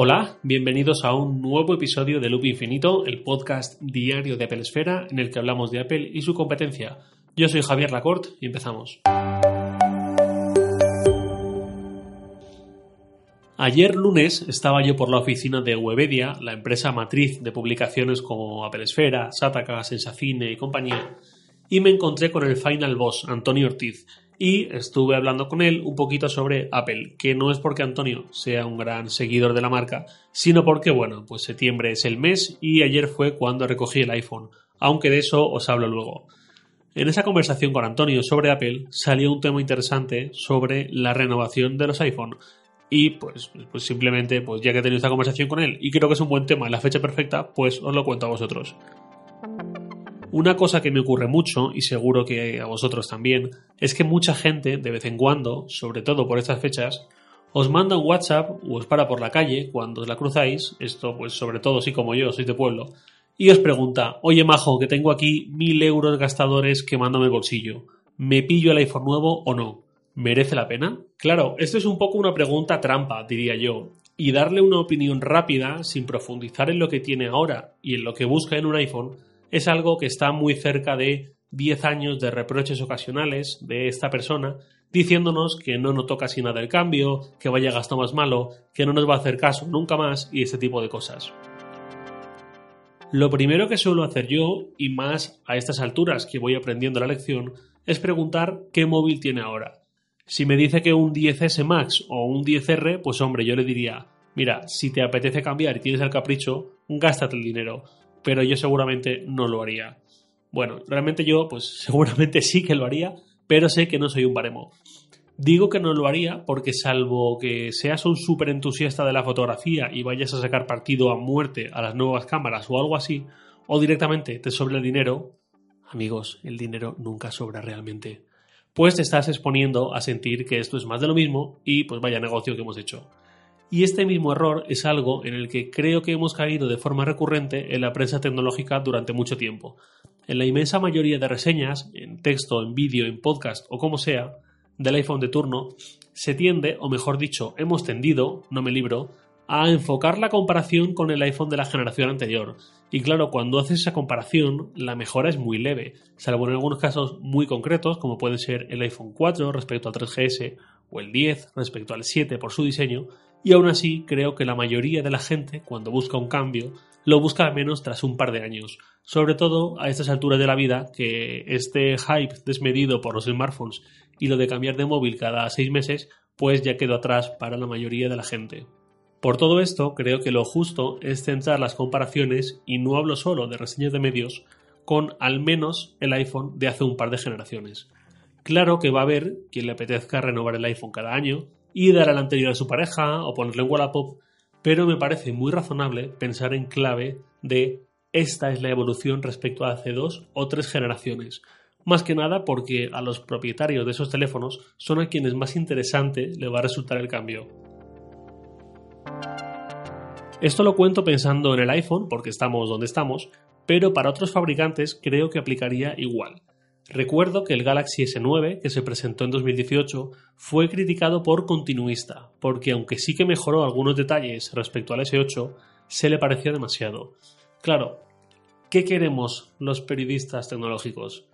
Hola, bienvenidos a un nuevo episodio de Loop Infinito, el podcast diario de Apple Esfera en el que hablamos de Apple y su competencia. Yo soy Javier Lacorte y empezamos. Ayer lunes estaba yo por la oficina de Webedia, la empresa matriz de publicaciones como Apple Esfera, Sataka, Sensacine y compañía, y me encontré con el Final Boss, Antonio Ortiz, y estuve hablando con él un poquito sobre Apple, que no es porque Antonio sea un gran seguidor de la marca, sino porque, bueno, pues septiembre es el mes y ayer fue cuando recogí el iPhone, aunque de eso os hablo luego. En esa conversación con Antonio sobre Apple salió un tema interesante sobre la renovación de los iPhone. Y pues, pues simplemente, pues ya que he tenido esta conversación con él y creo que es un buen tema en la fecha perfecta, pues os lo cuento a vosotros. Una cosa que me ocurre mucho, y seguro que a vosotros también, es que mucha gente, de vez en cuando, sobre todo por estas fechas, os manda un WhatsApp o os para por la calle cuando os la cruzáis, esto pues sobre todo si como yo sois de pueblo, y os pregunta, oye majo, que tengo aquí mil euros gastadores quemándome el bolsillo, ¿me pillo el iPhone nuevo o no? ¿Merece la pena? Claro, esto es un poco una pregunta trampa, diría yo, y darle una opinión rápida sin profundizar en lo que tiene ahora y en lo que busca en un iPhone es algo que está muy cerca de 10 años de reproches ocasionales de esta persona diciéndonos que no notó casi nada el cambio, que vaya gasto más malo, que no nos va a hacer caso nunca más y este tipo de cosas. Lo primero que suelo hacer yo, y más a estas alturas que voy aprendiendo la lección, es preguntar qué móvil tiene ahora. Si me dice que un 10S Max o un 10R, pues hombre, yo le diría, mira, si te apetece cambiar y tienes el capricho, gástate el dinero pero yo seguramente no lo haría. Bueno, realmente yo, pues seguramente sí que lo haría, pero sé que no soy un baremo. Digo que no lo haría porque salvo que seas un súper entusiasta de la fotografía y vayas a sacar partido a muerte a las nuevas cámaras o algo así, o directamente te sobra el dinero, amigos, el dinero nunca sobra realmente, pues te estás exponiendo a sentir que esto es más de lo mismo y pues vaya negocio que hemos hecho. Y este mismo error es algo en el que creo que hemos caído de forma recurrente en la prensa tecnológica durante mucho tiempo. En la inmensa mayoría de reseñas, en texto, en vídeo, en podcast o como sea, del iPhone de turno, se tiende, o mejor dicho, hemos tendido, no me libro, a enfocar la comparación con el iPhone de la generación anterior. Y claro, cuando haces esa comparación, la mejora es muy leve, salvo en algunos casos muy concretos, como puede ser el iPhone 4 respecto al 3GS o el 10 respecto al 7 por su diseño, y aún así creo que la mayoría de la gente, cuando busca un cambio, lo busca al menos tras un par de años, sobre todo a estas alturas de la vida que este hype desmedido por los smartphones y lo de cambiar de móvil cada seis meses, pues ya quedó atrás para la mayoría de la gente. Por todo esto, creo que lo justo es centrar las comparaciones, y no hablo solo de reseñas de medios, con al menos el iPhone de hace un par de generaciones. Claro que va a haber quien le apetezca renovar el iPhone cada año, y dar al anterior a su pareja o ponerle Wallapop, pero me parece muy razonable pensar en clave de esta es la evolución respecto a hace dos o tres generaciones. Más que nada porque a los propietarios de esos teléfonos son a quienes más interesante le va a resultar el cambio. Esto lo cuento pensando en el iPhone porque estamos donde estamos, pero para otros fabricantes creo que aplicaría igual. Recuerdo que el Galaxy S9, que se presentó en 2018, fue criticado por continuista, porque aunque sí que mejoró algunos detalles respecto al S8, se le parecía demasiado. Claro, ¿qué queremos los periodistas tecnológicos?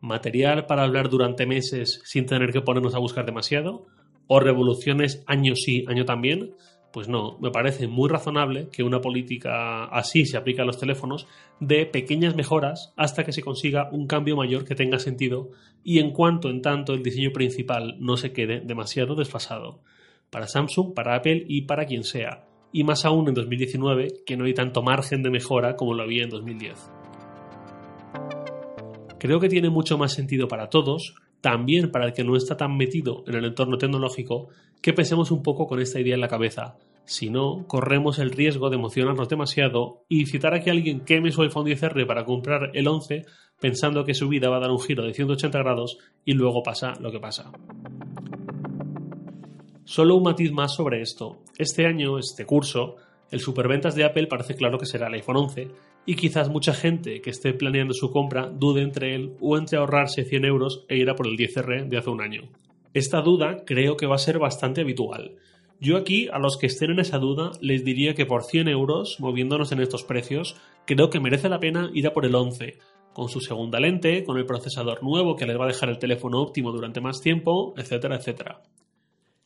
¿Material para hablar durante meses sin tener que ponernos a buscar demasiado? ¿O revoluciones año sí, año también? Pues no, me parece muy razonable que una política así se aplique a los teléfonos de pequeñas mejoras hasta que se consiga un cambio mayor que tenga sentido y en cuanto en tanto el diseño principal no se quede demasiado desfasado. Para Samsung, para Apple y para quien sea. Y más aún en 2019 que no hay tanto margen de mejora como lo había en 2010. Creo que tiene mucho más sentido para todos también para el que no está tan metido en el entorno tecnológico, que pensemos un poco con esta idea en la cabeza. Si no, corremos el riesgo de emocionarnos demasiado y citar a que alguien queme su iPhone 10R para comprar el 11 pensando que su vida va a dar un giro de 180 grados y luego pasa lo que pasa. Solo un matiz más sobre esto. Este año, este curso, el superventas de Apple parece claro que será el iPhone 11 y quizás mucha gente que esté planeando su compra dude entre él o entre ahorrarse 100 euros e ir a por el 10R de hace un año. Esta duda creo que va a ser bastante habitual. Yo aquí, a los que estén en esa duda, les diría que por 100 euros, moviéndonos en estos precios, creo que merece la pena ir a por el 11, con su segunda lente, con el procesador nuevo que les va a dejar el teléfono óptimo durante más tiempo, etcétera, etcétera.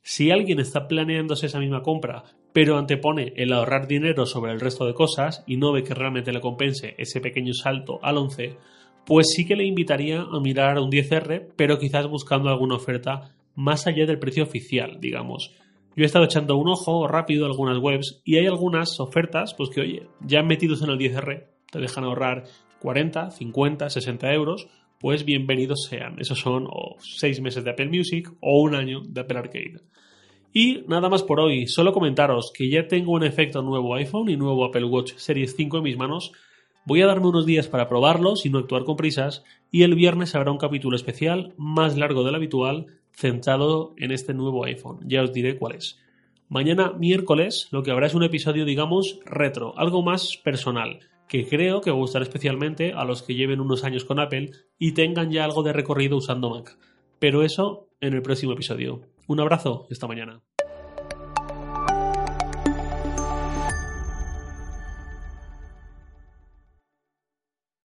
Si alguien está planeándose esa misma compra, pero antepone el ahorrar dinero sobre el resto de cosas y no ve que realmente le compense ese pequeño salto al 11, pues sí que le invitaría a mirar un 10R, pero quizás buscando alguna oferta más allá del precio oficial, digamos. Yo he estado echando un ojo rápido a algunas webs y hay algunas ofertas, pues que oye, ya metidos en el 10R, te dejan ahorrar 40, 50, 60 euros, pues bienvenidos sean. Esos son o 6 meses de Apple Music o un año de Apple Arcade. Y nada más por hoy, solo comentaros que ya tengo un efecto nuevo iPhone y nuevo Apple Watch Series 5 en mis manos Voy a darme unos días para probarlos y no actuar con prisas, y el viernes habrá un capítulo especial más largo del habitual, centrado en este nuevo iPhone. Ya os diré cuál es. Mañana miércoles lo que habrá es un episodio, digamos, retro, algo más personal, que creo que gustará especialmente a los que lleven unos años con Apple y tengan ya algo de recorrido usando Mac. Pero eso en el próximo episodio. Un abrazo, esta mañana.